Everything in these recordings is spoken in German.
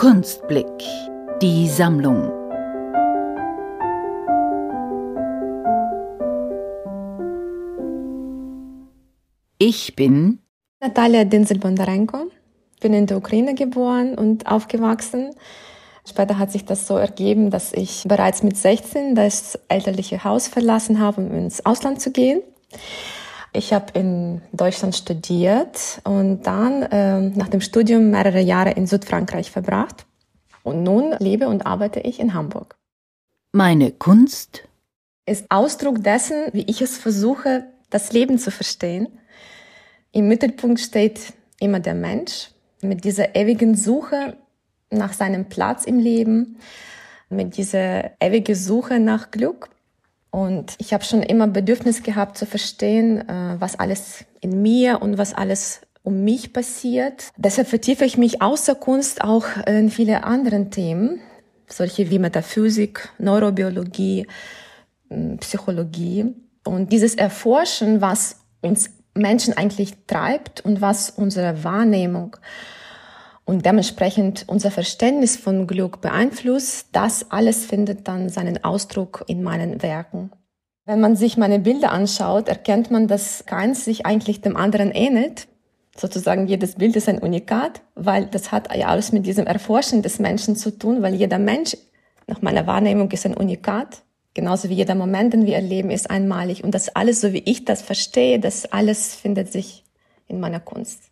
Kunstblick. Die Sammlung. Ich bin Natalia Dinzel-Bondarenko, bin in der Ukraine geboren und aufgewachsen. Später hat sich das so ergeben, dass ich bereits mit 16 das elterliche Haus verlassen habe, um ins Ausland zu gehen. Ich habe in Deutschland studiert und dann äh, nach dem Studium mehrere Jahre in Südfrankreich verbracht. Und nun lebe und arbeite ich in Hamburg. Meine Kunst ist Ausdruck dessen, wie ich es versuche, das Leben zu verstehen. Im Mittelpunkt steht immer der Mensch mit dieser ewigen Suche nach seinem Platz im Leben, mit dieser ewigen Suche nach Glück. Und ich habe schon immer Bedürfnis gehabt zu verstehen, äh, was alles in mir und was alles um mich passiert. Deshalb vertiefe ich mich außer Kunst auch in viele anderen Themen, solche wie Metaphysik, Neurobiologie, Psychologie. Und dieses Erforschen, was uns Menschen eigentlich treibt und was unsere Wahrnehmung und dementsprechend unser Verständnis von Glück beeinflusst, das alles findet dann seinen Ausdruck in meinen Werken. Wenn man sich meine Bilder anschaut, erkennt man, dass keins sich eigentlich dem anderen ähnelt. Sozusagen jedes Bild ist ein Unikat, weil das hat ja alles mit diesem Erforschen des Menschen zu tun, weil jeder Mensch nach meiner Wahrnehmung ist ein Unikat. Genauso wie jeder Moment, den wir erleben, ist einmalig. Und das alles, so wie ich das verstehe, das alles findet sich in meiner Kunst.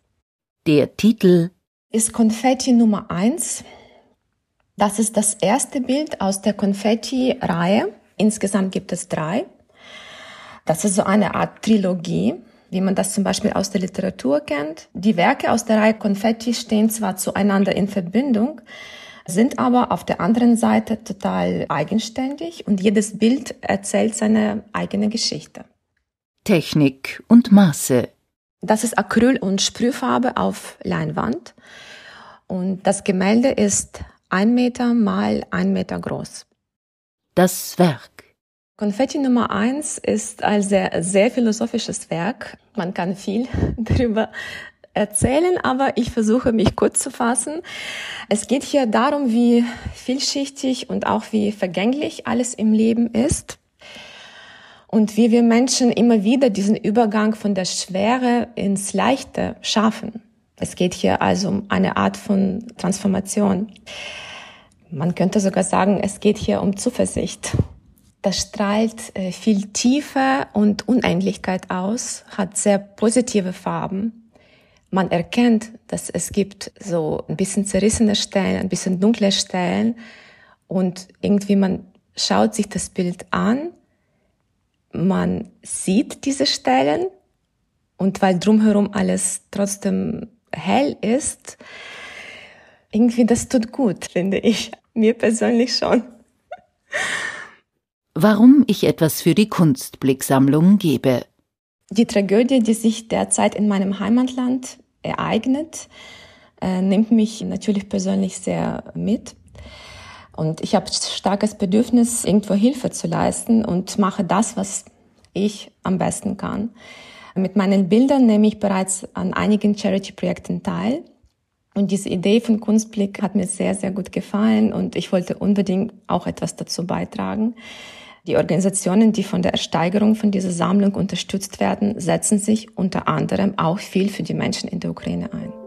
Der Titel ist Konfetti Nummer eins. Das ist das erste Bild aus der Konfetti-Reihe. Insgesamt gibt es drei. Das ist so eine Art Trilogie, wie man das zum Beispiel aus der Literatur kennt. Die Werke aus der Reihe Konfetti stehen zwar zueinander in Verbindung, sind aber auf der anderen Seite total eigenständig und jedes Bild erzählt seine eigene Geschichte. Technik und Maße das ist Acryl und Sprühfarbe auf Leinwand. Und das Gemälde ist ein Meter mal ein Meter groß. Das Werk. Konfetti Nummer eins ist ein sehr, sehr philosophisches Werk. Man kann viel darüber erzählen, aber ich versuche mich kurz zu fassen. Es geht hier darum, wie vielschichtig und auch wie vergänglich alles im Leben ist und wie wir Menschen immer wieder diesen Übergang von der Schwere ins Leichte schaffen. Es geht hier also um eine Art von Transformation. Man könnte sogar sagen, es geht hier um Zuversicht. Das strahlt äh, viel Tiefe und Unendlichkeit aus, hat sehr positive Farben. Man erkennt, dass es gibt so ein bisschen zerrissene Stellen, ein bisschen dunkle Stellen und irgendwie man schaut sich das Bild an man sieht diese Stellen und weil drumherum alles trotzdem hell ist, irgendwie das tut gut, finde ich. Mir persönlich schon. Warum ich etwas für die Kunstblicksammlung gebe. Die Tragödie, die sich derzeit in meinem Heimatland ereignet, äh, nimmt mich natürlich persönlich sehr mit. Und ich habe starkes Bedürfnis, irgendwo Hilfe zu leisten und mache das, was ich am besten kann. Mit meinen Bildern nehme ich bereits an einigen Charity-Projekten teil. Und diese Idee von Kunstblick hat mir sehr, sehr gut gefallen und ich wollte unbedingt auch etwas dazu beitragen. Die Organisationen, die von der Ersteigerung von dieser Sammlung unterstützt werden, setzen sich unter anderem auch viel für die Menschen in der Ukraine ein.